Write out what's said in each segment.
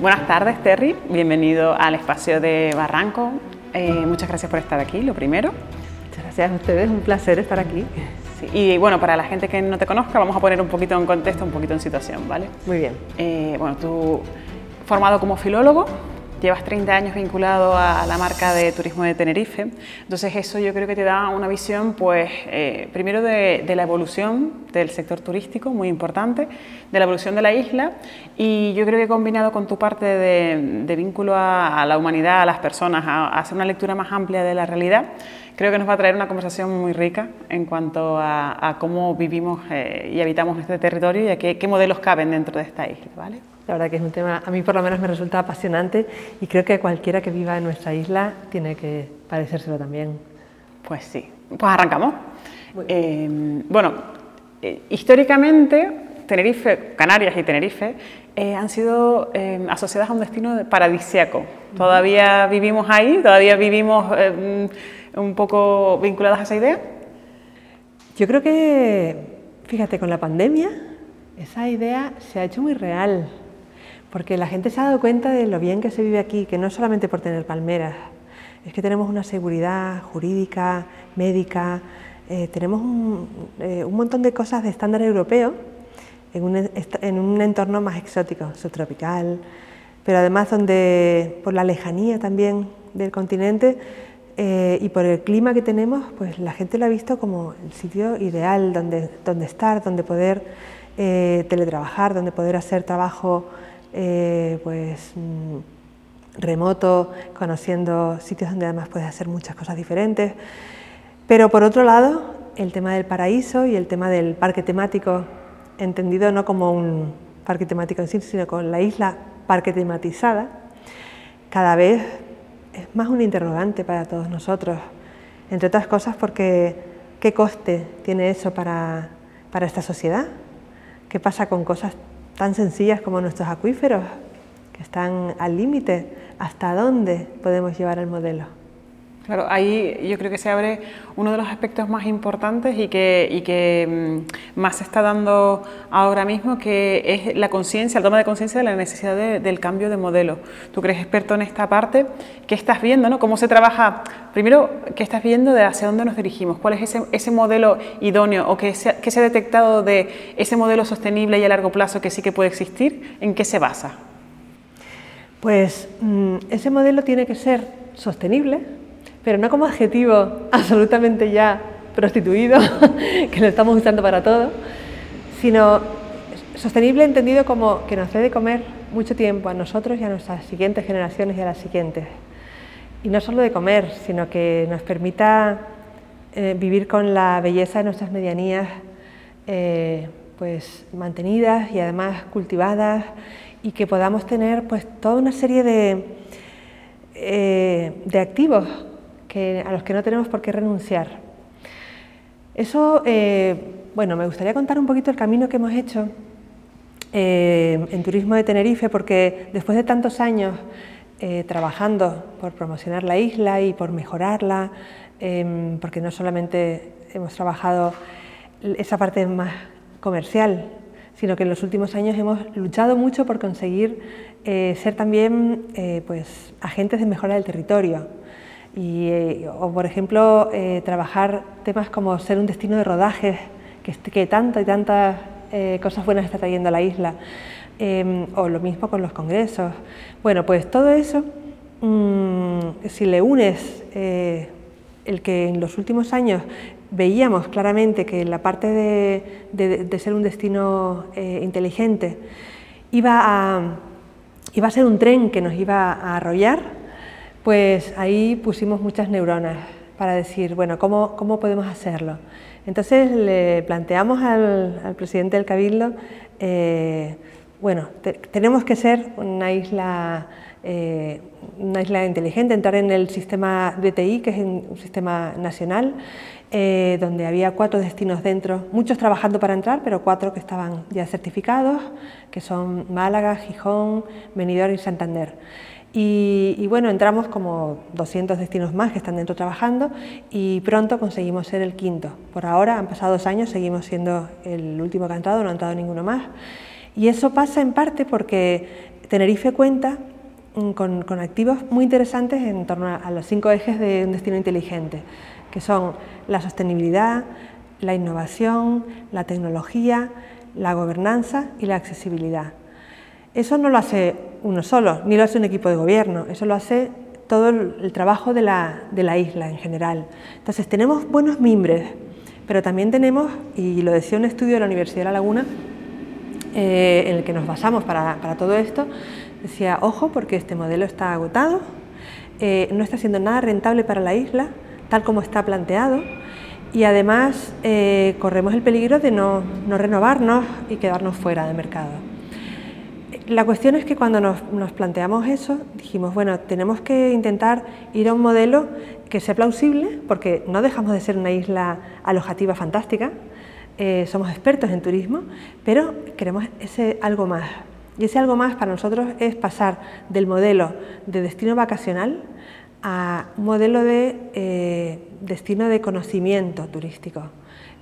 Buenas tardes, Terry. Bienvenido al espacio de Barranco. Eh, muchas gracias por estar aquí, lo primero. Muchas gracias a ustedes, un placer estar aquí. y bueno, para la gente que no te conozca, vamos a poner un poquito en contexto, un poquito en situación, ¿vale? Muy bien. Eh, bueno, tú formado como filólogo, llevas 30 años vinculado a la marca de turismo de Tenerife, entonces eso yo creo que te da una visión, pues, eh, primero de, la evolución del sector turístico, muy importante, de la evolución de la isla, y yo creo que combinado con tu parte de, vínculo a, la humanidad, a las personas, a, hacer una lectura más amplia de la realidad, creo que nos va a traer una conversación muy rica en cuanto a, cómo vivimos eh, y habitamos este territorio y a qué, qué modelos caben dentro de esta isla, ¿vale? La verdad que es un tema, a mí por lo menos me resulta apasionante y creo que cualquiera que viva en nuestra isla tiene que parecérselo también. Pues sí, pues arrancamos. Eh, bueno, eh, históricamente Tenerife, Canarias y Tenerife eh, han sido asociadas a un destino paradisiaco. Todavía vivimos ahí, todavía vivimos un poco vinculadas a esa idea. Yo creo que, fíjate, con la pandemia esa idea se ha hecho muy real porque la gente se ha dado cuenta de lo bien que se vive aquí, que no solamente por tener palmeras, es que tenemos una seguridad jurídica, médica, eh, tenemos eh, un, montón de cosas de estándar europeo un, en un, entorno más exótico, subtropical, pero además donde por la lejanía también del continente eh, y por el clima que tenemos, pues la gente lo ha visto como el sitio ideal donde, donde estar, donde poder teletrabajar, donde poder hacer trabajo eh, pues, mm, remoto, conociendo sitios donde además puedes hacer muchas cosas diferentes. Pero por otro lado, el tema del paraíso y el tema del parque temático, entendido no como un parque temático en sí, sino con la isla parque tematizada, cada vez más un interrogante para todos nosotros, entre otras cosas porque ¿qué coste tiene eso para, para esta sociedad? ¿Qué pasa con cosas tan sencillas como nuestros acuíferos, que están al límite, hasta dónde podemos llevar el modelo. Claro, ahí yo creo que se abre uno de los aspectos más importantes y que, y que mm, más se está dando ahora mismo, que es la conciencia, la toma de conciencia de la necesidad del cambio de modelo. Tú crees experto en esta parte, ¿qué estás viendo? No? ¿Cómo se trabaja? Primero, ¿qué estás viendo de hacia dónde nos dirigimos? ¿Cuál es ese, ese modelo idóneo o qué se, qué se ha detectado de ese modelo sostenible y a largo plazo que sí que puede existir? ¿En qué se basa? Pues mm, ese modelo tiene que ser sostenible, pero no como adjetivo absolutamente ya prostituido, que lo estamos usando para todo, sino sostenible entendido como que nos dé de comer mucho tiempo a nosotros y a nuestras siguientes generaciones y a las siguientes. Y no solo de comer, sino que nos permita eh, vivir con la belleza de nuestras medianías eh, pues mantenidas y además cultivadas y que podamos tener pues toda una serie de, eh, de activos a los que no tenemos por qué renunciar. Eso, eh, bueno, me gustaría contar un poquito el camino que hemos hecho eh, en Turismo de Tenerife, porque después de tantos años eh, trabajando por promocionar la isla y por mejorarla, em, porque no solamente hemos trabajado esa parte más comercial, sino que en los últimos años hemos luchado mucho por conseguir ser también pues, agentes de mejora del territorio y, eh, o, por ejemplo, eh, trabajar temas como ser un destino de rodajes, que, que tantas y tantas eh, cosas buenas está trayendo a la isla, em, o lo mismo con los congresos. Bueno, pues todo eso, mm, si le unes el que en los últimos años veíamos claramente que la parte de, de ser un destino inteligente iba a, iba a ser un tren que nos iba a arrollar, pues ahí pusimos muchas neuronas para decir, bueno, ¿cómo, cómo podemos hacerlo? Entonces le planteamos al, presidente del Cabildo, eh, bueno, tenemos que ser una isla, eh, una isla inteligente, entrar en el sistema DTI, que es un sistema nacional, eh, donde había cuatro destinos dentro, muchos trabajando para entrar, pero cuatro que estaban ya certificados, que son Málaga, Gijón, Benidorm y Santander. Y, bueno, entramos como 200 destinos más que están dentro trabajando y pronto conseguimos ser el quinto. Por ahora, han pasado dos años, seguimos siendo el último que ha entrado, no ha entrado ninguno más. Y eso pasa en parte porque Tenerife cuenta mm, con, activos muy interesantes en torno a, los cinco ejes de un destino inteligente, que son la sostenibilidad, la innovación, la tecnología, la gobernanza y la accesibilidad. Eso no lo hace uno solo, ni lo hace un equipo de gobierno, eso lo hace todo el, trabajo de la, isla en general. Entonces tenemos buenos mimbres, pero también tenemos, y lo decía un estudio de la Universidad de La Laguna, eh, en el que nos basamos para, todo esto, decía, ojo, porque este modelo está agotado, eh, no está siendo nada rentable para la isla, tal como está planteado, y además eh, corremos el peligro de no, no renovarnos y quedarnos fuera del mercado. La cuestión es que cuando nos, planteamos eso, dijimos, bueno, tenemos que intentar ir a un modelo que sea plausible, porque no dejamos de ser una isla alojativa fantástica, eh, somos expertos en turismo, pero queremos ese algo más. Y ese algo más para nosotros es pasar del modelo de destino vacacional a un modelo de eh, destino de conocimiento turístico.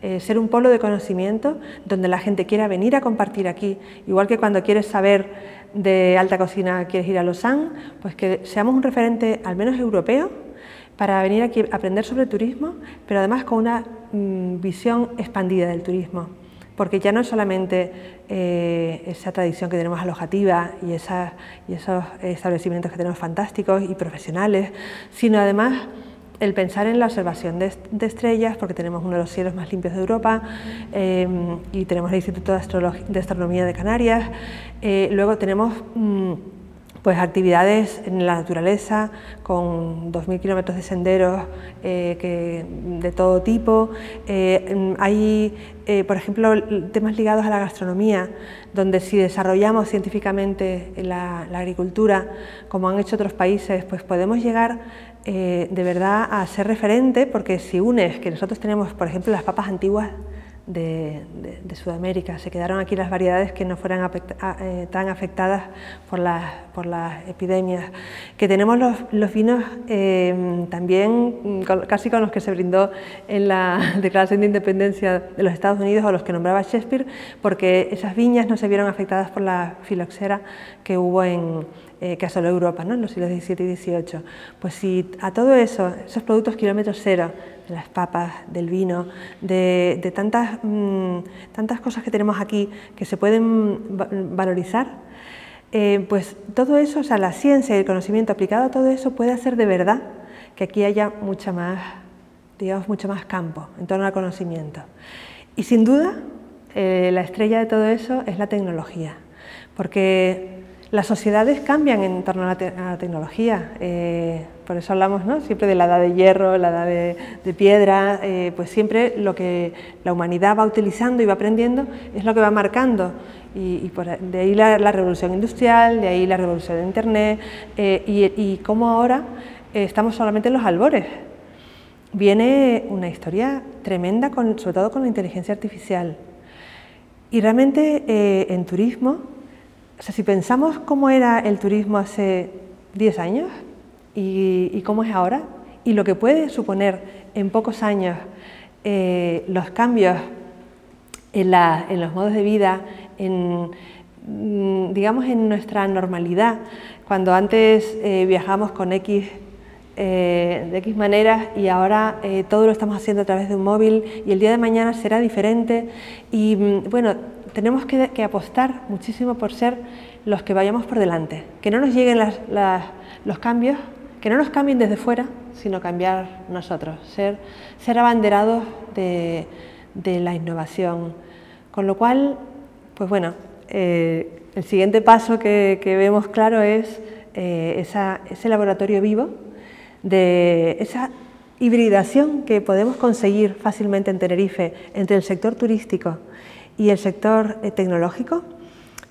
Eh, ser un polo de conocimiento donde la gente quiera venir a compartir aquí, igual que cuando quieres saber de alta cocina quieres ir a Lausanne, pues que seamos un referente al menos europeo para venir aquí a aprender sobre turismo, pero además con una mm, visión expandida del turismo, porque ya no es solamente eh, esa tradición que tenemos alojativa y, y esos establecimientos que tenemos fantásticos y profesionales, sino además el pensar en la observación de, estrellas, porque tenemos uno de los cielos más limpios de Europa eh, y tenemos el Instituto de, Astronomía de Canarias. Eh, luego tenemos mm, pues actividades en la naturaleza con 2.000 kilómetros de senderos eh, de todo tipo. hay, por ejemplo, temas ligados a la gastronomía, donde si desarrollamos científicamente la, la agricultura, como han hecho otros países, pues podemos llegar eh, de verdad a ser referente, porque si unes que nosotros tenemos, por ejemplo, las papas antiguas de, Sudamérica, se quedaron aquí las variedades que no fueran eh, tan afectadas por las, por las, epidemias, que tenemos los, vinos eh, también casi con los que se brindó en la Declaración de Independencia de los Estados Unidos o los que nombraba Shakespeare, porque esas viñas no se vieron afectadas por la filoxera que hubo en, eh, que asoló Europa ¿no? en los siglos XVII y XVIII. Pues si a todo eso, esos productos kilómetros cero, de las papas, del vino, de, tantas, mm, tantas cosas que tenemos aquí que se pueden valorizar, eh, pues todo eso, o sea, la ciencia y el conocimiento aplicado a todo eso puede hacer de verdad que aquí haya mucha más, digamos, mucho más campo en torno al conocimiento. Y sin duda, eh, la estrella de todo eso es la tecnología, porque las sociedades cambian en torno a la, tecnología, eh, por eso hablamos ¿no? siempre de la edad de hierro, la edad de, piedra, eh, pues siempre lo que la humanidad va utilizando y va aprendiendo es lo que va marcando. Y, de ahí la, revolución industrial, de ahí la revolución de Internet, eh, y, y cómo ahora estamos solamente en los albores. Viene una historia tremenda, con, sobre todo con la inteligencia artificial. Y realmente en turismo o sea, si pensamos cómo era el turismo hace 10 años y, cómo es ahora, y lo que puede suponer en pocos años eh, los cambios en, los modos de vida, en, mm, digamos en nuestra normalidad, cuando antes eh, viajamos con X eh, de X maneras y ahora todo lo estamos haciendo a través de un móvil y el día de mañana será diferente y mm, bueno, tenemos que, apostar muchísimo por ser los que vayamos por delante, que no nos lleguen los cambios, que no nos cambien desde fuera, sino cambiar nosotros, ser, abanderados de, la innovación. Con lo cual, pues bueno, eh, el siguiente paso que, vemos claro es eh, ese laboratorio vivo, de esa hibridación que podemos conseguir fácilmente en Tenerife entre el sector turístico y el sector eh, tecnológico,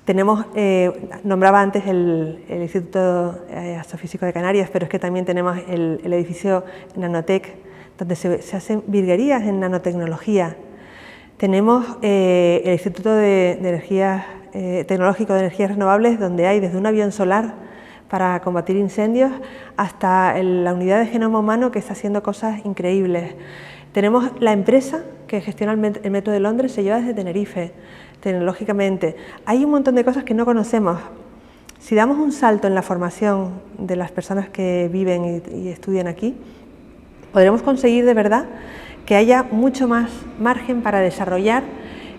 tenemos, eh, nombraba antes el, Instituto eh, Astrofísico de Canarias, pero es que también tenemos el, edificio Nanotec, donde se, hacen virguerías en nanotecnología. Tenemos el Instituto de, Energías, Tecnológico de Energías Renovables, donde hay desde un avión solar para combatir incendios, hasta la unidad de genoma humano que está haciendo cosas increíbles. Tenemos la empresa que gestiona el Metro de Londres, se lleva desde Tenerife, tecnológicamente. Hay un montón de cosas que no conocemos. Si damos un salto en la formación de las personas que viven y, estudian aquí, podremos conseguir de verdad que haya mucho más margen para desarrollar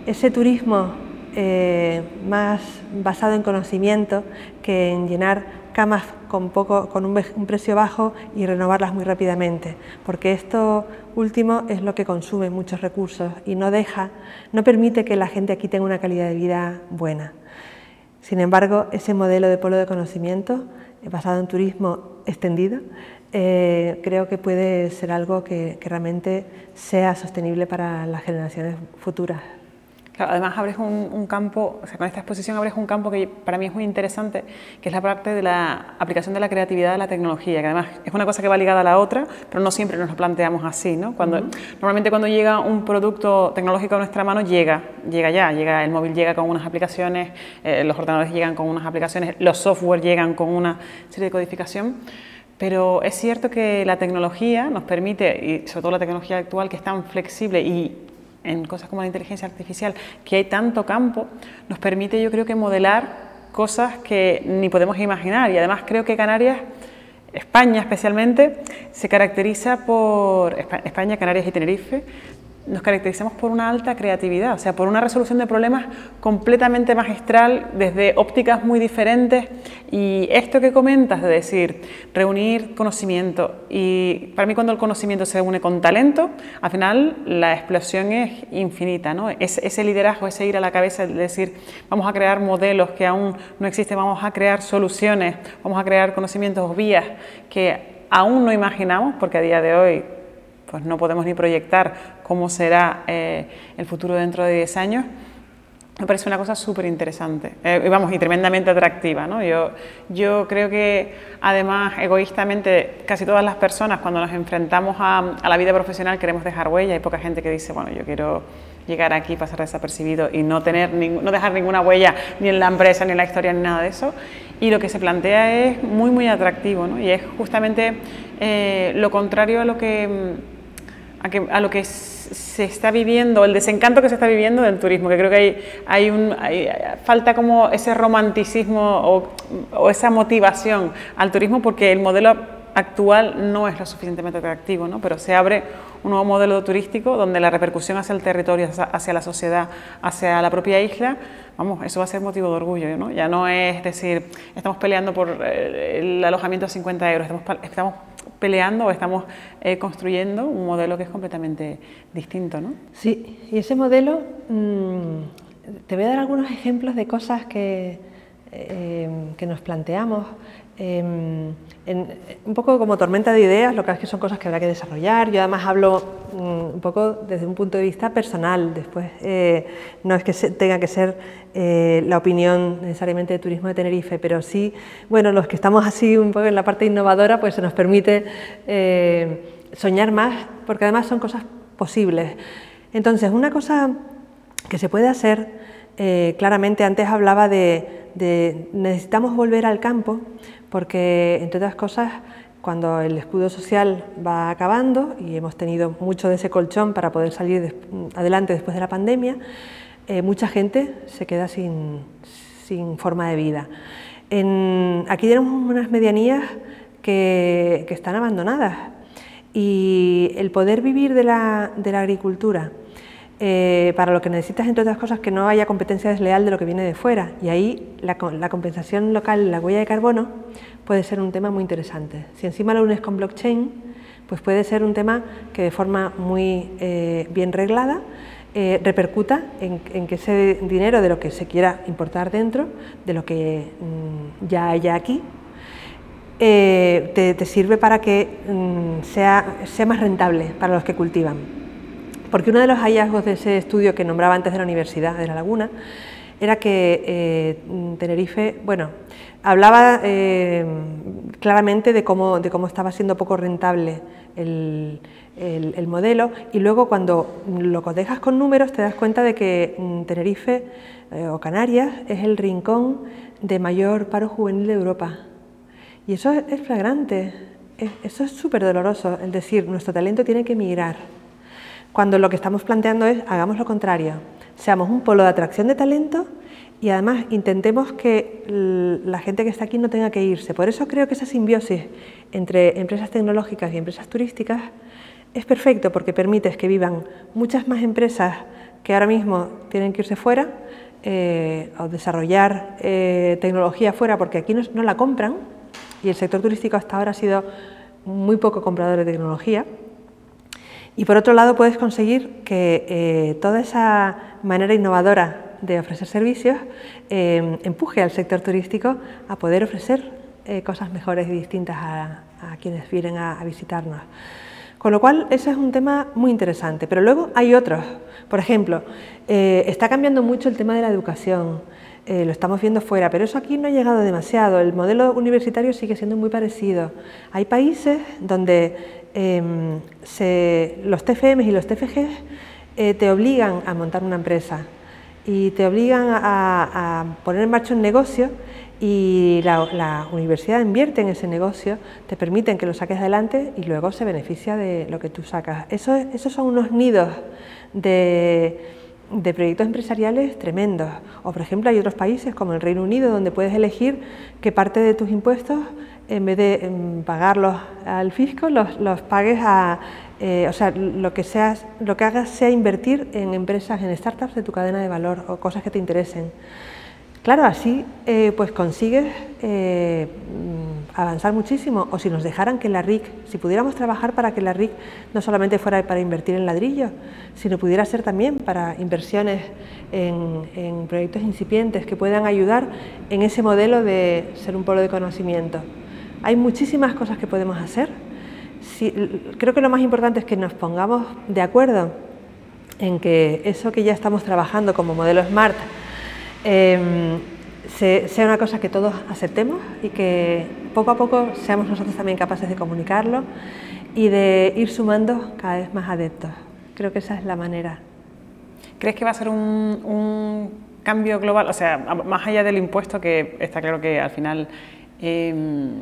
ese turismo eh, más basado en conocimiento que en llenar camas con, un, precio bajo y renovarlas muy rápidamente, porque esto último es lo que consume muchos recursos y no deja, no permite que la gente aquí tenga una calidad de vida buena. Sin embargo, ese modelo de polo de conocimiento eh, basado en turismo extendido eh, creo que puede ser algo que realmente sea sostenible para las generaciones futuras además abres un, campo, o sea, con esta exposición abres un campo que para mí es muy interesante, que es la parte de la aplicación de la creatividad a la tecnología, que además es una cosa que va ligada a la otra, pero no siempre nos lo planteamos así, ¿no? Cuando, Normalmente cuando llega un producto tecnológico a nuestra mano, llega, llega ya, llega, el móvil llega con unas aplicaciones, eh, los ordenadores llegan con unas aplicaciones, los software llegan con una serie de codificación, pero es cierto que la tecnología nos permite, y sobre todo la tecnología actual que es tan flexible y en cosas como la inteligencia artificial, que hay tanto campo, nos permite yo creo que modelar cosas que ni podemos imaginar. Y además creo que Canarias, España especialmente, se caracteriza por, España, Canarias y Tenerife, nos caracterizamos por una alta creatividad, o sea, por una resolución de problemas completamente magistral, desde ópticas muy diferentes. Y esto que comentas de decir, reunir conocimiento, y para mí cuando el conocimiento se une con talento, al final la explosión es infinita, ¿no? Es, ese liderazgo, ese ir a la cabeza, de decir, vamos a crear modelos que aún no existen, vamos a crear soluciones, vamos a crear conocimientos, vías que aún no imaginamos, porque a día de hoy pues no podemos ni proyectar cómo será eh, el futuro dentro de 10 años, me parece una cosa súper interesante eh, vamos, y tremendamente atractiva. ¿no? Yo, yo creo que además egoístamente casi todas las personas cuando nos enfrentamos a, la vida profesional queremos dejar huella, hay poca gente que dice, bueno, yo quiero llegar aquí, pasar desapercibido y no, tener, no dejar ninguna huella ni en la empresa, ni en la historia, ni nada de eso. Y lo que se plantea es muy, muy atractivo ¿no? y es justamente eh, lo contrario a lo que a, lo que se está viviendo, el desencanto que se está viviendo del turismo, que creo que hay, hay, un, falta como ese romanticismo o, esa motivación al turismo porque el modelo actual no es lo suficientemente atractivo, ¿no? pero se abre un nuevo modelo turístico donde la repercusión hacia el territorio, hacia la sociedad, hacia la propia isla, vamos, eso va a ser motivo de orgullo, ¿no? Ya no es decir, estamos peleando por eh, el alojamiento a 50 euros, estamos, estamos peleando o estamos eh, construyendo un modelo que es completamente distinto. ¿no? Sí, y ese modelo, mm, te voy a dar algunos ejemplos de cosas que, eh, que nos planteamos. Em, un poco como tormenta de ideas, lo que es que son cosas que habrá que desarrollar. Yo además hablo mm, un poco desde un punto de vista personal, después eh, no es que tenga que ser eh, la opinión necesariamente de Turismo de Tenerife, pero sí, bueno, los que estamos así un poco en la parte innovadora, pues se nos permite eh, soñar más, porque además son cosas posibles. Entonces, una cosa que se puede hacer, claramente antes hablaba de, de necesitamos volver al campo, porque, entre otras cosas, cuando el escudo social va acabando y hemos tenido mucho de ese colchón para poder salir adelante después de la pandemia, eh, mucha gente se queda sin, forma de vida. aquí tenemos unas medianías que, están abandonadas y el poder vivir de la, agricultura eh, para lo que necesitas, entre otras cosas, que no haya competencia desleal de lo que viene de fuera. Y ahí la, compensación local, la huella de carbono, puede ser un tema muy interesante. Si encima lo unes con blockchain, pues puede ser un tema que de forma muy eh, bien reglada eh, repercuta en, que ese dinero de lo que se quiera importar dentro, de lo que mm, ya haya aquí, eh, te, sirve para que mm, sea, sea más rentable para los que cultivan. Porque uno de los hallazgos de ese estudio que nombraba antes de la Universidad de La Laguna era que Tenerife, bueno, hablaba eh, claramente de cómo, de cómo estaba siendo poco rentable el, modelo y luego cuando lo dejas con números te das cuenta de que mm, Tenerife eh, o Canarias es el rincón de mayor paro juvenil de Europa Y eso es, flagrante, eso es súper doloroso, es decir, nuestro talento tiene que migrar. Cuando lo que estamos planteando es, hagamos lo contrario, seamos un polo de atracción de talento y además intentemos que la gente que está aquí no tenga que irse. Por eso creo que esa simbiosis entre empresas tecnológicas y empresas turísticas es perfecto porque permite que vivan muchas más empresas que ahora mismo tienen que irse fuera eh, o desarrollar eh, tecnología fuera porque aquí no, la compran y el sector turístico hasta ahora ha sido muy poco comprador de tecnología. Y por otro lado puedes conseguir que eh, toda esa manera innovadora de ofrecer servicios eh, empuje al sector turístico a poder ofrecer eh, cosas mejores y distintas a, quienes vienen a, visitarnos. Con lo cual, ese es un tema muy interesante. Pero luego hay otros. Por ejemplo, está cambiando mucho el tema de la educación. Lo estamos viendo fuera, pero eso aquí no ha llegado demasiado. El modelo universitario sigue siendo muy parecido. Hay países donde em, los TFM y los TFG te obligan a montar una empresa y te obligan a, poner en marcha un negocio y la, universidad invierte en ese negocio, te permiten que lo saques adelante y luego se beneficia de lo que tú sacas. Eso, esos son unos nidos de, de proyectos empresariales tremendos. O por ejemplo hay otros países como el Reino Unido donde puedes elegir que parte de tus impuestos en vez de pagarlos al fisco los, los pagues a eh, o sea, lo que, seas, lo que hagas sea invertir en empresas, en startups de tu cadena de valor o cosas que te interesen. Claro, así eh, pues consigues eh, mm, avanzar muchísimo. O si nos dejaran que la RIC, si pudiéramos trabajar para que la RIC no solamente fuera para invertir en ladrillos, sino pudiera ser también para inversiones en, en proyectos incipientes que puedan ayudar en ese modelo de ser un polo de conocimiento. Hay muchísimas cosas que podemos hacer creo que lo más importante es que nos pongamos de acuerdo en que eso que ya estamos trabajando como modelo SMART em, sea una cosa que todos aceptemos y que poco a poco seamos nosotros también capaces de comunicarlo y de ir sumando cada vez más adeptos. Creo que esa es la manera. ¿Crees que va a ser un, cambio global? O sea, más allá del impuesto, que está claro que al final em,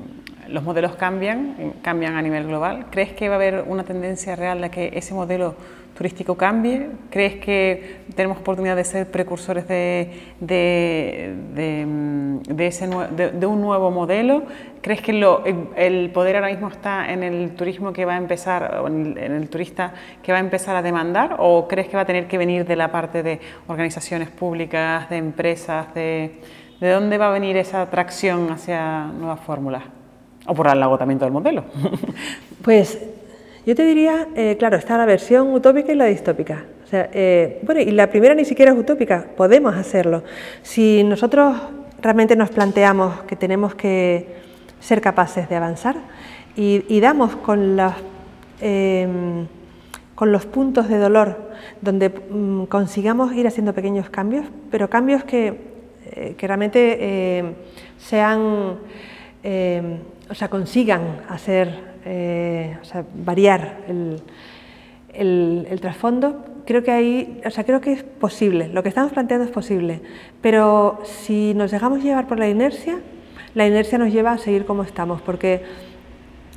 los modelos cambian, cambian a nivel global. ¿Crees que va a haber una tendencia real a que ese modelo turístico cambie? ¿Crees que tenemos oportunidad de ser precursores de, de, de, ese, de un nuevo modelo? ¿Crees que el poder ahora mismo está en el turismo que va a empezar, en el, turista que va a empezar a demandar? ¿O crees que va a tener que venir de la parte de organizaciones públicas, de empresas? ¿De, de dónde va a venir esa atracción hacia nuevas fórmulas? o por el agotamiento del modelo. Pues yo te diría, eh, claro, está la versión utópica y la distópica. O sea, eh, bueno, y la primera ni siquiera es utópica, podemos hacerlo. Si nosotros realmente nos planteamos que tenemos que ser capaces de avanzar y, damos con los, em, con los puntos de dolor donde mm, consigamos ir haciendo pequeños cambios, pero cambios que, eh, que realmente sean em, o sea, consigan hacer, eh, variar el, el, trasfondo, creo que ahí, o sea, creo que es posible, lo que estamos planteando es posible, pero si nos dejamos llevar por la inercia, la inercia nos lleva a seguir como estamos, porque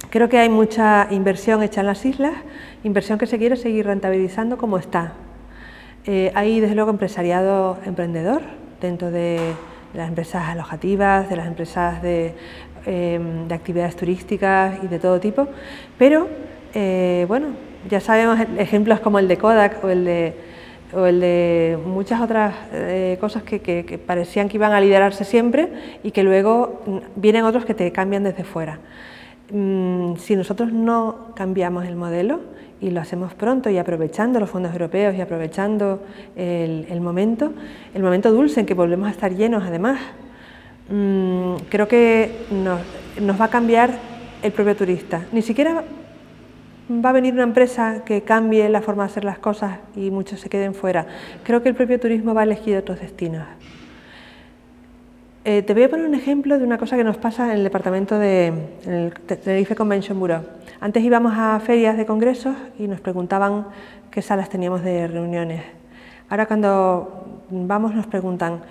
creo que hay mucha inversión hecha en las islas, inversión que se quiere seguir rentabilizando como está. Eh, hay desde luego empresariado emprendedor dentro de las empresas alojativas, de las empresas de Em, de actividades turísticas y de todo tipo, pero eh, bueno, ya sabemos ejemplos como el de Kodak o el de, o el de muchas otras eh, cosas que, parecían que iban a liderarse siempre y que luego vienen otros que te cambian desde fuera. Mm, si nosotros no cambiamos el modelo y lo hacemos pronto y aprovechando los fondos europeos y aprovechando el momento, el momento dulce en que volvemos a estar llenos además Mm, creo que nos, va a cambiar el propio turista. Ni siquiera va a venir una empresa que cambie la forma de hacer las cosas y muchos se queden fuera. Creo que el propio turismo va a elegir otros destinos. Eh, te voy a poner un ejemplo de una cosa que nos pasa en el departamento de el Tenerife Convention Bureau. Antes íbamos a ferias de congresos y nos preguntaban qué salas teníamos de reuniones. Ahora cuando vamos nos preguntan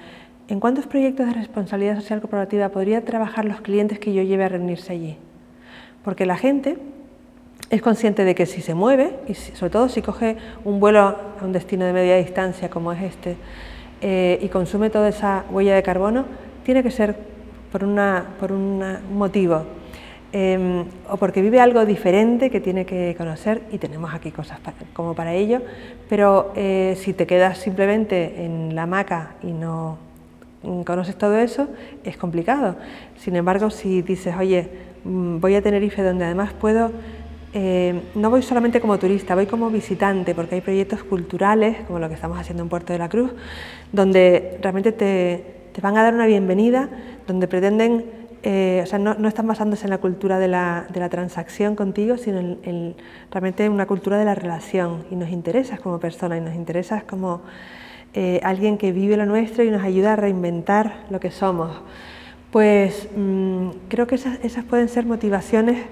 ¿en cuántos proyectos de responsabilidad social corporativa podría trabajar los clientes que yo lleve a reunirse allí? Porque la gente es consciente de que si se mueve, y sobre todo si coge un vuelo a un destino de media distancia como es este, eh, y consume toda esa huella de carbono, tiene que ser por, una, por un motivo, em, o porque vive algo diferente que tiene que conocer, y tenemos aquí cosas como para ello, pero eh, si te quedas simplemente en la hamaca y no conoces todo eso, es complicado. Sin embargo, si dices, oye, mm, voy a Tenerife donde además puedo eh, no voy solamente como turista, voy como visitante, porque hay proyectos culturales, como lo que estamos haciendo en Puerto de la Cruz, donde realmente te, van a dar una bienvenida, donde pretenden, eh, o sea, no, están basándose en la cultura de la, transacción contigo, sino en, realmente una cultura de la relación, y nos interesas como persona, y nos interesas como eh, alguien que vive lo nuestro y nos ayuda a reinventar lo que somos. Pues mm, creo que esas, pueden ser motivaciones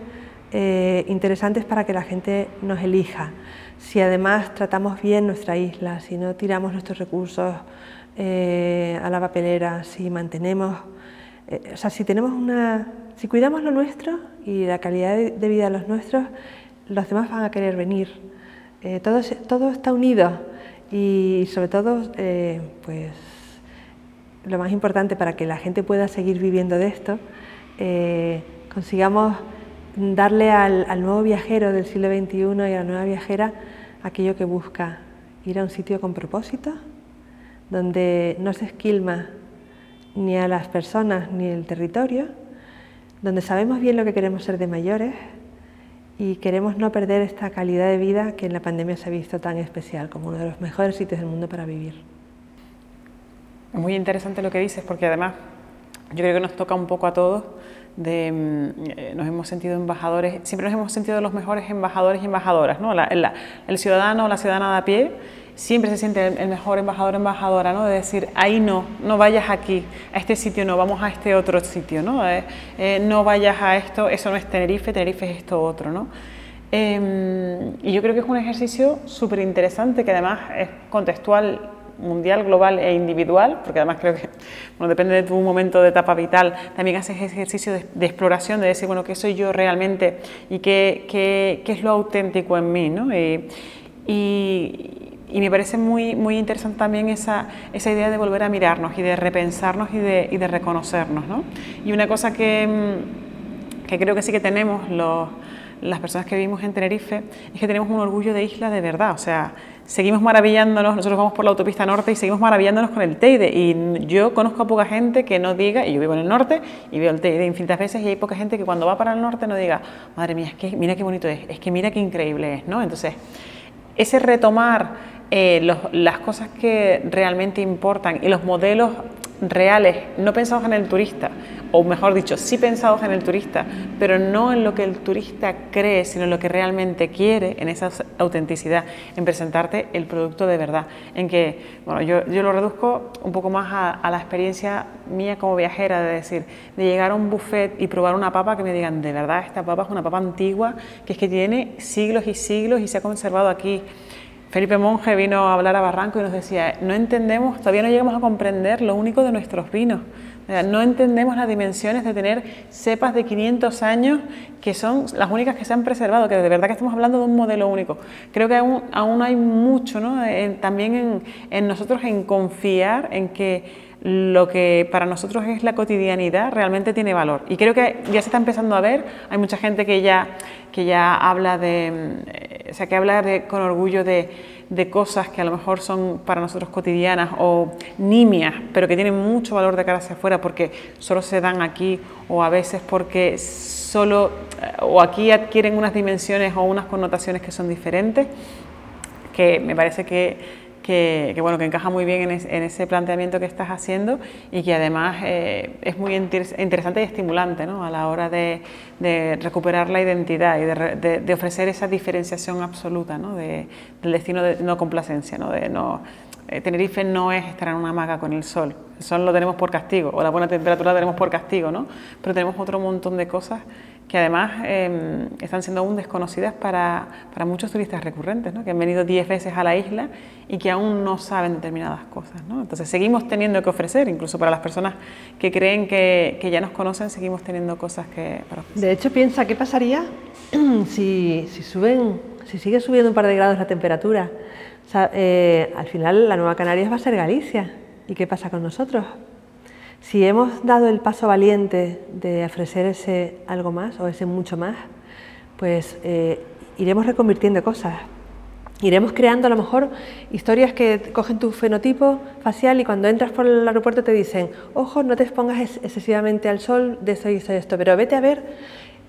eh, interesantes para que la gente nos elija. Si además tratamos bien nuestra isla, si no tiramos nuestros recursos eh, a la papelera, si mantenemos, o sea, si tenemos una, si cuidamos lo nuestro y la calidad de, vida de los nuestros, los demás van a querer venir. todo, todo está unido y sobre todo, pues lo más importante para que la gente pueda seguir viviendo de esto, consigamos darle al, nuevo viajero del siglo XXI y a la nueva viajera aquello que busca, ir a un sitio con propósito, donde no se esquilma ni a las personas ni el territorio, donde sabemos bien lo que queremos ser de mayores y queremos no perder esta calidad de vida que en la pandemia se ha visto tan especial como uno de los mejores sitios del mundo para vivir. Muy interesante lo que dices porque además yo creo que nos toca un poco a todos de, mm, eh, nos hemos sentido embajadores, siempre nos hemos sentido los mejores embajadores y embajadoras, ¿no? el ciudadano o la ciudadana de a pie siempre se siente el, mejor embajador embajadora, ¿no? De decir, ahí no, no vayas aquí, a este sitio no, vamos a este otro sitio, ¿no? Eh, eh, no vayas a esto, eso no es Tenerife, Tenerife es esto otro, ¿no? Em, y yo creo que es un ejercicio súper interesante que además es contextual mundial, global e individual, porque además creo que bueno, depende de tu momento de etapa vital, también haces ejercicio de, exploración, de decir, bueno, ¿qué soy yo realmente y qué, qué, qué es lo auténtico en mí? ¿no? Y, me parece muy, muy interesante también esa, esa idea de volver a mirarnos y de repensarnos y de, y de reconocernos. ¿no? Y una cosa que, mm, que creo que sí que tenemos los las personas que vivimos en Tenerife es que tenemos un orgullo de isla de verdad, o sea, seguimos maravillándonos, nosotros vamos por la autopista norte y seguimos maravillándonos con el Teide. Y yo conozco a poca gente que no diga, y yo vivo en el norte y veo el Teide infinitas veces, y hay poca gente que cuando va para el norte no diga, madre mía, es que mira qué bonito es, es que mira qué increíble es, ¿no? Entonces, ese retomar eh, las cosas que realmente importan y los modelos reales, no pensados en el turista, o mejor dicho, sí pensados en el turista, pero no en lo que el turista cree, sino en lo que realmente quiere, en esa autenticidad, en presentarte el producto de verdad, en que, bueno, yo, yo lo reduzco un poco más a, la experiencia mía como viajera, de decir, de llegar a un buffet y probar una papa que me digan, de verdad, esta papa es una papa antigua, que es que tiene siglos y siglos y se ha conservado aquí. Felipe Monge vino a hablar a Barranco y nos decía, no entendemos, todavía no llegamos a comprender lo único de nuestros vinos. No entendemos las dimensiones de tener cepas de 500 años que son las únicas que se han preservado, que de verdad que estamos hablando de un modelo único. Creo que aún, aún hay mucho ¿no? también en, en nosotros en confiar en que lo que para nosotros es la cotidianidad realmente tiene valor. Y creo que ya se está empezando a ver, hay mucha gente que ya, que ya habla de, o sea, que habla con orgullo de, de, cosas que a lo mejor son para nosotros cotidianas o nimias, pero que tienen mucho valor de cara hacia afuera porque solo se dan aquí o a veces porque solo o aquí adquieren unas dimensiones o unas connotaciones que son diferentes, que me parece que que, bueno, que encaja muy bien en, ese planteamiento que estás haciendo y que además eh, es muy interesante y estimulante ¿no? a la hora de, recuperar la identidad y de, ofrecer esa diferenciación absoluta ¿no? del destino de no complacencia. ¿no? De no, eh, Tenerife no es estar en una hamaca con el sol, el sol lo tenemos por castigo, o la buena temperatura la tenemos por castigo, ¿no? pero tenemos otro montón de cosas que además em, están siendo aún desconocidas para, para muchos turistas recurrentes, ¿no? que han venido 10 veces a la isla y que aún no saben determinadas cosas. ¿no? Entonces seguimos teniendo que ofrecer, incluso para las personas que creen que, que ya nos conocen, seguimos teniendo cosas que para ofrecer. De hecho, piensa, ¿qué pasaría si, si, suben, si sigue subiendo un par de grados la temperatura? O sea, eh, al final la Nueva Canarias va a ser Galicia. ¿Y qué pasa con nosotros? Si hemos dado el paso valiente de ofrecer ese algo más o ese mucho más, pues eh, iremos reconvirtiendo cosas. Iremos creando a lo mejor historias que cogen tu fenotipo facial y cuando entras por el aeropuerto te dicen, ojo, no te expongas excesivamente al sol de esto y esto y esto, pero vete a ver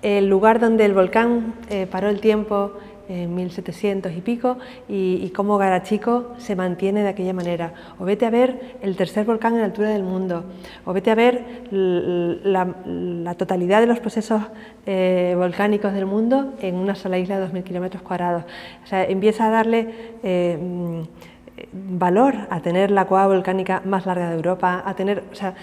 el lugar donde el volcán eh, paró el tiempo, en 1700 y pico, y, cómo Garachico se mantiene de aquella manera. O vete a ver el tercer volcán en altura del mundo, o vete a ver la, totalidad de los procesos eh, volcánicos del mundo en una sola isla de 2.000 kilómetros cuadrados. O sea, empieza a darle eh, mm, valor a tener la cueva volcánica más larga de Europa, a tener... O sea,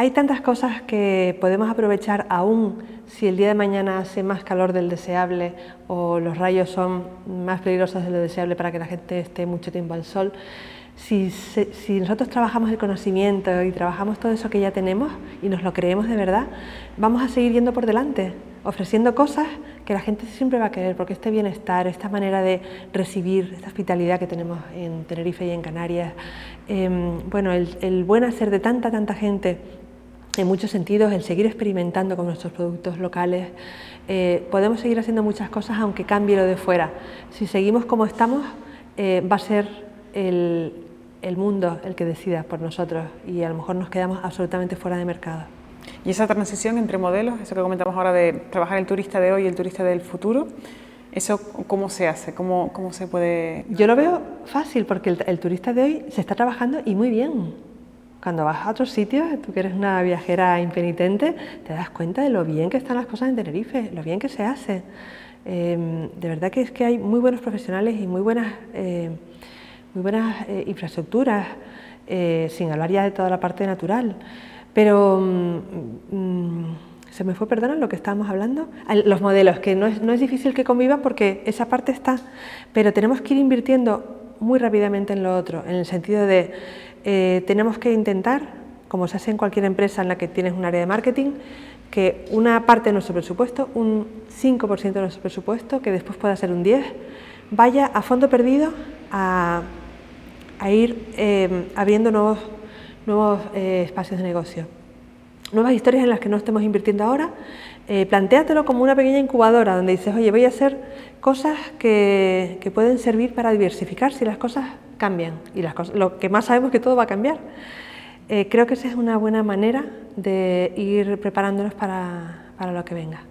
hay tantas cosas que podemos aprovechar aún si el día de mañana hace más calor del deseable o los rayos son más peligrosos de lo deseable para que la gente esté mucho tiempo al sol. Si, nosotros trabajamos el conocimiento y trabajamos todo eso que ya tenemos y nos lo creemos de verdad, vamos a seguir yendo por delante, ofreciendo cosas que la gente siempre va a querer, porque este bienestar, esta manera de recibir, esta hospitalidad que tenemos en Tenerife y en Canarias, em, bueno, el buen hacer de tanta, tanta gente en muchos sentidos, el seguir experimentando con nuestros productos locales. Eh, podemos seguir haciendo muchas cosas aunque cambie lo de fuera. Si seguimos como estamos, eh, va a ser el, el, mundo el que decida por nosotros y a lo mejor nos quedamos absolutamente fuera de mercado. Y esa transición entre modelos, eso que comentamos ahora de trabajar el turista de hoy y el turista del futuro, ¿Eso cómo se hace? ¿Cómo, cómo se puede...? Yo lo veo fácil porque el, el turista de hoy se está trabajando y muy bien. Cuando vas a otros sitios, tú que eres una viajera impenitente, te das cuenta de lo bien que están las cosas en Tenerife, lo bien que se hace. Em, de verdad que es que hay muy buenos profesionales y muy buenas, eh, muy buenas eh, infraestructuras, eh, sin hablar ya de toda la parte natural. Pero mm, mm, se me fue, perdona, lo que estábamos hablando. Los modelos, que no es, no es difícil que convivan porque esa parte está, pero tenemos que ir invirtiendo muy rápidamente en lo otro, en el sentido de eh, tenemos que intentar, como se hace en cualquier empresa en la que tienes un área de marketing, que una parte de nuestro presupuesto, un 5% de nuestro presupuesto, que después pueda ser un 10%, vaya a fondo perdido a, ir eh, abriendo nuevos, nuevos eh, espacios de negocio. Nuevas historias en las que no estemos invirtiendo ahora, eh, plantéatelo como una pequeña incubadora donde dices, oye, voy a hacer cosas que, que pueden servir para diversificar si las cosas cambian y las cosas, lo que más sabemos es que todo va a cambiar. Eh, creo que esa es una buena manera de ir preparándonos para, para lo que venga.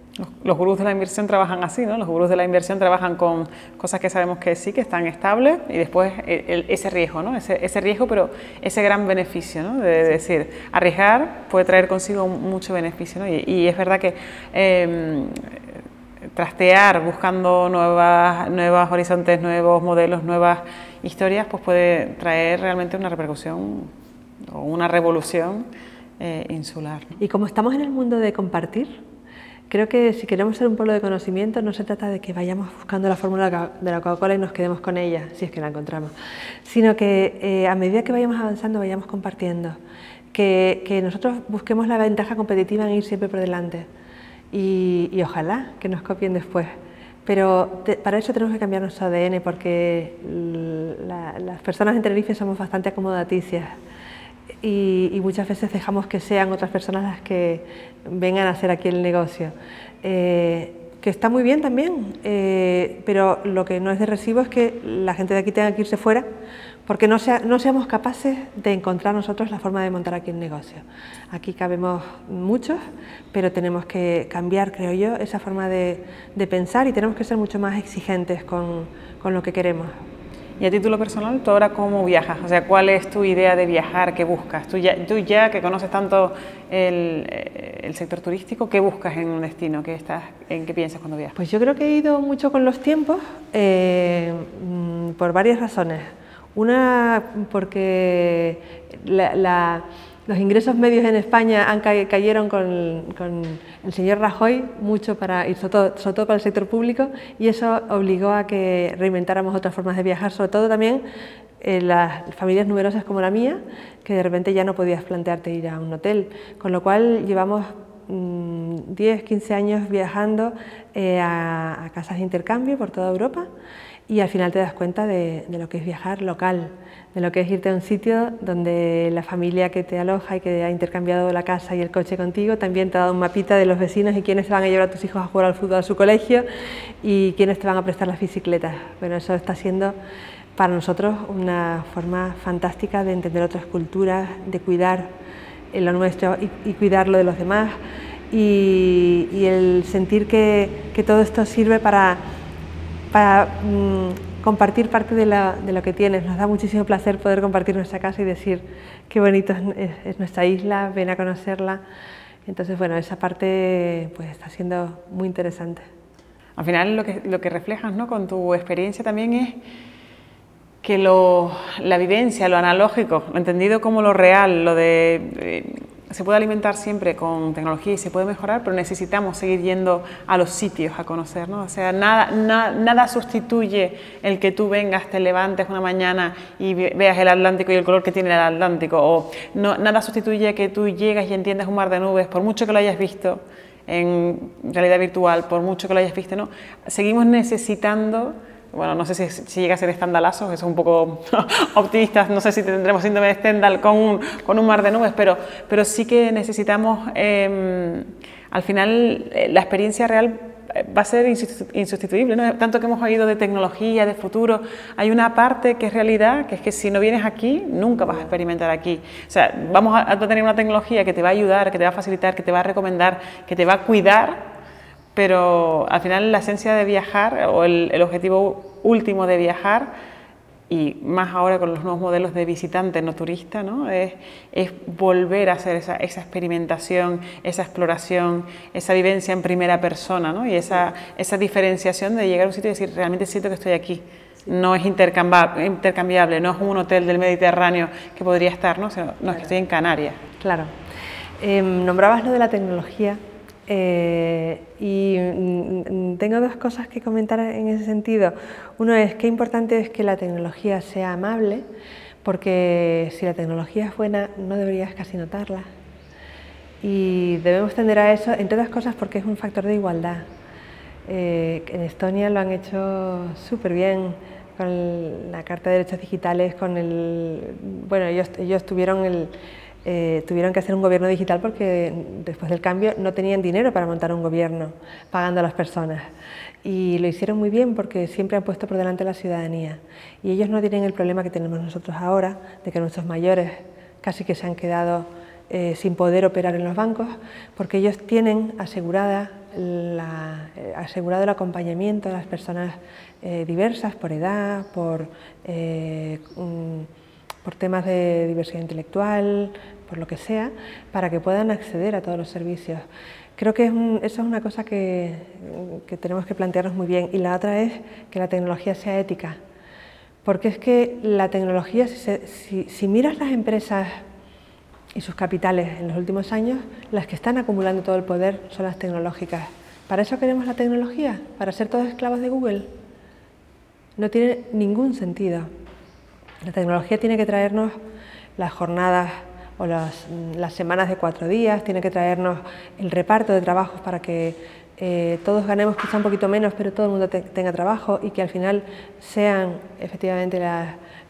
Los, gurús de la inversión trabajan así, ¿no? Los gurús de la inversión trabajan con cosas que sabemos que sí, que están estables y después ese riesgo, ¿no? Ese, ese, riesgo, pero ese gran beneficio, ¿no? De, decir, arriesgar puede traer consigo mucho beneficio, ¿no? Y, es verdad que em, trastear buscando nuevas, nuevos horizontes, nuevos modelos, nuevas historias, pues puede traer realmente una repercusión o una revolución eh, insular. Y como estamos en el mundo de compartir, creo que si queremos ser un pueblo de conocimiento no se trata de que vayamos buscando la fórmula de la Coca-Cola y nos quedemos con ella, si es que la encontramos, sino que eh, a medida que vayamos avanzando vayamos compartiendo, que, que, nosotros busquemos la ventaja competitiva en ir siempre por delante y, y ojalá que nos copien después. Pero para eso tenemos que cambiar nuestro ADN porque las personas en Tenerife somos bastante acomodaticias y, muchas veces dejamos que sean otras personas las que vengan a hacer aquí el negocio. Eh, que está muy bien también, eh, pero lo que no es de recibo es que la gente de aquí tenga que irse fuera porque no, no seamos capaces de encontrar nosotros la forma de montar aquí el negocio. Aquí cabemos muchos, pero tenemos que cambiar, creo yo, esa forma de, pensar y tenemos que ser mucho más exigentes con, con lo que queremos. Y a título personal, ¿tú ahora cómo viajas? O sea, ¿cuál es tu idea de viajar? ¿Qué buscas? Tú ya, tú ya que conoces tanto el, eh, el, sector turístico, ¿qué buscas en un destino? ¿Qué estás, ¿En qué piensas cuando viajas? Pues yo creo que he ido mucho con los tiempos eh, mm, por varias razones. Una porque la, los ingresos medios en España han cayeron con, el señor Rajoy, mucho para, y sobre todo, para el sector público, y eso obligó a que reinventáramos otras formas de viajar, sobre todo también en las familias numerosas como la mía, que de repente ya no podías plantearte ir a un hotel, con lo cual llevamos 10, mm, 15 años viajando eh, a, casas de intercambio por toda Europa y al final te das cuenta de, lo que es viajar local, de lo que es irte a un sitio donde la familia que te aloja y que ha intercambiado la casa y el coche contigo también te ha dado un mapita de los vecinos y quiénes van a llevar a tus hijos a jugar al fútbol a su colegio y quiénes te van a prestar las bicicletas. Bueno, eso está siendo para nosotros una forma fantástica de entender otras culturas, de cuidar lo nuestro y, cuidar lo de los demás y, el sentir que, todo esto sirve para, para mm, compartir parte de, lo que tienes. Nos da muchísimo placer poder compartir nuestra casa y decir qué bonito es, nuestra isla, ven a conocerla. Entonces, bueno, esa parte pues está siendo muy interesante. Al final lo que, lo que reflejas ¿no? con tu experiencia también es que lo, la vivencia, lo analógico, lo entendido como lo real, lo de... Eh, se puede alimentar siempre con tecnología y se puede mejorar, pero necesitamos seguir yendo a los sitios a conocer, ¿no? O sea, nada, nada sustituye el que tú vengas, te levantes una mañana y veas el Atlántico y el color que tiene el Atlántico, o no, nada sustituye que tú llegas y entiendas un mar de nubes, por mucho que lo hayas visto en realidad virtual, por mucho que lo hayas visto, ¿no? Seguimos necesitando bueno, no sé si, llega a ser estandalazo, eso es un poco optimista, no sé si tendremos síndrome de Stendhal con un, mar de nubes, pero, sí que necesitamos, em, al final, eh, la experiencia real eh, va a ser insustituible, tanto que hemos oído de tecnología, de futuro, hay una parte que es realidad, que es que si no vienes aquí, nunca vas a experimentar aquí. O sea, vamos a tener una tecnología que te va a ayudar, que te va a facilitar, que te va a recomendar, que te va a cuidar, pero al final la esencia de viajar o el, objetivo último de viajar y más ahora con los nuevos modelos de visitante, no turista, ¿no? Es, es, volver a hacer esa, esa, experimentación, esa exploración, esa vivencia en primera persona ¿no? y esa, esa diferenciación de llegar a un sitio y decir, realmente siento que estoy aquí. No es intercambiable, no es un hotel del Mediterráneo que podría estar, no, no es que estoy en Canarias. Claro. Em, nombrabas lo de la tecnología eh, y mm, tengo dos cosas que comentar en ese sentido. Uno es qué importante es que la tecnología sea amable, porque si la tecnología es buena no deberías casi notarla. Y debemos tender a eso, entre otras cosas, porque es un factor de igualdad. Eh, en Estonia lo han hecho súper bien con la Carta de Derechos Digitales, con el... Bueno, ellos, ellos tuvieron el eh, tuvieron que hacer un gobierno digital porque después del cambio no tenían dinero para montar un gobierno pagando a las personas. Y lo hicieron muy bien porque siempre han puesto por delante la ciudadanía. Y ellos no tienen el problema que tenemos nosotros ahora, de que nuestros mayores casi que se han quedado eh, sin poder operar en los bancos, porque ellos tienen asegurada la, eh, asegurado el acompañamiento de las personas diversas por edad, por por temas de diversidad intelectual, por lo que sea, para que puedan acceder a todos los servicios. Creo que eso es una cosa que, tenemos que plantearnos muy bien. Y la otra es que la tecnología sea ética. Porque es que la tecnología, si, si miras las empresas y sus capitales en los últimos años, las que están acumulando todo el poder son las tecnológicas. ¿Para eso queremos la tecnología? ¿Para ser todos esclavos de Google? No tiene ningún sentido. La tecnología tiene que traernos las jornadas o las, semanas de cuatro días, tiene que traernos el reparto de trabajos para que eh, todos ganemos quizá un poquito menos, pero todo el mundo tenga trabajo y que al final sean efectivamente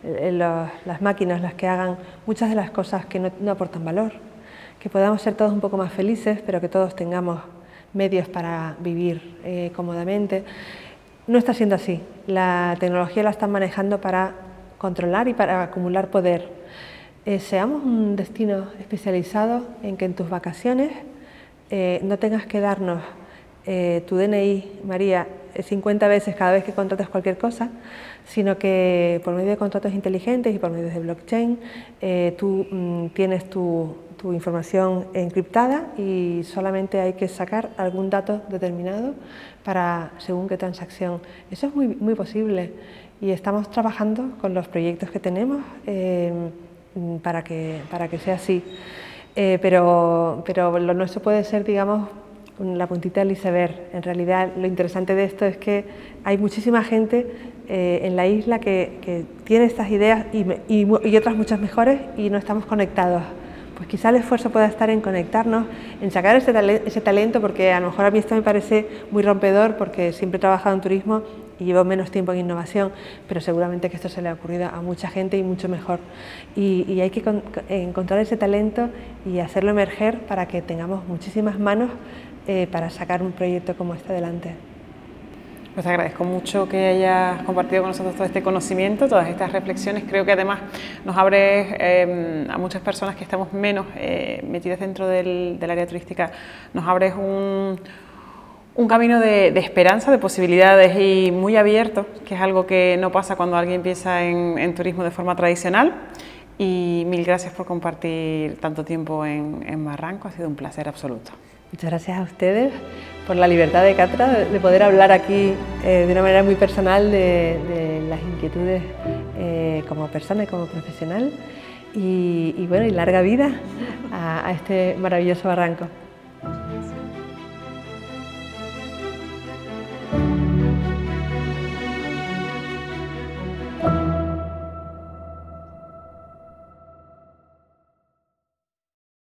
eh, las, máquinas las que hagan muchas de las cosas que no, aportan valor, que podamos ser todos un poco más felices, pero que todos tengamos medios para vivir eh, cómodamente. No está siendo así. La tecnología la están manejando para controlar y para acumular poder. Eh, seamos un destino especializado en que en tus vacaciones eh, no tengas que darnos eh, tu DNI, María, 50 veces cada vez que contratas cualquier cosa, sino que por medio de contratos inteligentes y por medio de blockchain tú mm, tienes tu, tu, información encriptada y solamente hay que sacar algún dato determinado para según qué transacción. Eso es muy, muy posible y estamos trabajando con los proyectos que tenemos eh, para, que, para que sea así. Eh, pero, pero lo nuestro puede ser, digamos, la puntita del iceberg. En realidad, lo interesante de esto es que hay muchísima gente eh, en la isla que, tiene estas ideas y, y, otras muchas mejores y no estamos conectados. Pues quizá el esfuerzo pueda estar en conectarnos, en sacar ese, ese talento, porque a lo mejor a mí esto me parece muy rompedor, porque siempre he trabajado en turismo y llevo menos tiempo en innovación, pero seguramente que esto se le ha ocurrido a mucha gente y mucho mejor. Y, hay que encontrar ese talento y hacerlo emerger para que tengamos muchísimas manos eh, para sacar un proyecto como este adelante. Pues agradezco mucho que hayas compartido con nosotros todo este conocimiento, todas estas reflexiones. Creo que además nos abre em, a muchas personas que estamos menos eh, metidas dentro del, área turística, nos abres un, un camino de, esperanza, de posibilidades y muy abierto, que es algo que no pasa cuando alguien empieza en, turismo de forma tradicional. Y mil gracias por compartir tanto tiempo en, en Barranco, ha sido un placer absoluto. Muchas gracias a ustedes por la libertad de Catra de, poder hablar aquí eh, de una manera muy personal de, las inquietudes eh, como persona y como profesional y, bueno, y larga vida a este maravilloso barranco.